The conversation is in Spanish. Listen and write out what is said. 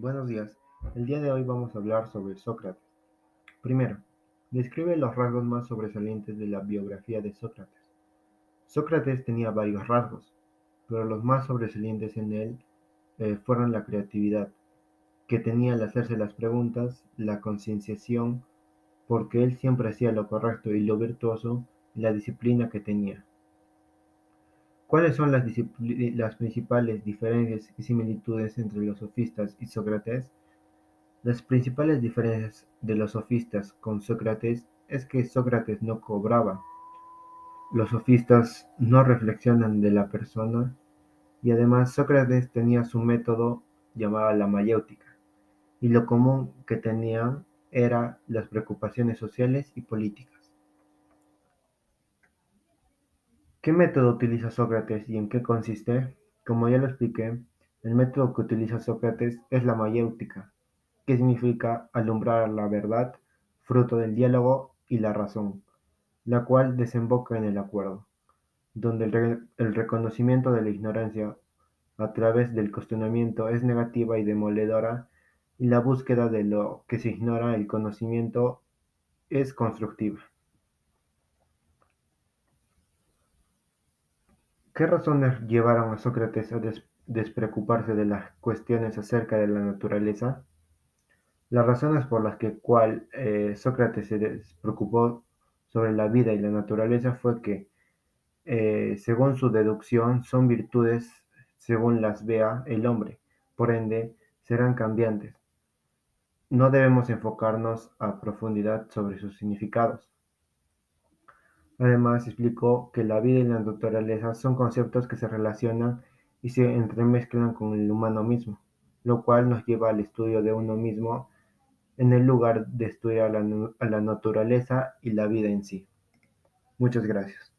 Buenos días. El día de hoy vamos a hablar sobre Sócrates. Primero, describe los rasgos más sobresalientes de la biografía de Sócrates. Sócrates tenía varios rasgos, pero los más sobresalientes en él eh, fueron la creatividad, que tenía al hacerse las preguntas, la concienciación, porque él siempre hacía lo correcto y lo virtuoso, y la disciplina que tenía. ¿Cuáles son las, principales diferencias y similitudes entre los sofistas y Sócrates? Las principales diferencias de los sofistas con Sócrates es que Sócrates no cobraba. Los sofistas no reflexionan de la persona y además Sócrates tenía su método llamado la mayéutica y lo común que tenían era las preocupaciones sociales y políticas. ¿Qué método utiliza Sócrates y en qué consiste? Como ya lo expliqué, el método que utiliza Sócrates es la mayéutica, que significa alumbrar la verdad, fruto del diálogo y la razón, la cual desemboca en el acuerdo, donde el, el reconocimiento de la ignorancia a través del cuestionamiento es negativa y demoledora y la búsqueda de lo que se ignora, el conocimiento, es constructiva. ¿Qué razones llevaron a Sócrates a despreocuparse de las cuestiones acerca de la naturaleza? Las razones por las que cual eh, Sócrates se despreocupó sobre la vida y la naturaleza fue que, eh, según su deducción, son virtudes según las vea el hombre, por ende, serán cambiantes. No debemos enfocarnos a profundidad sobre sus significados. Además, explicó que la vida y la naturaleza son conceptos que se relacionan y se entremezclan con el humano mismo, lo cual nos lleva al estudio de uno mismo en el lugar de estudiar a la, naturaleza y la vida en sí. Muchas gracias.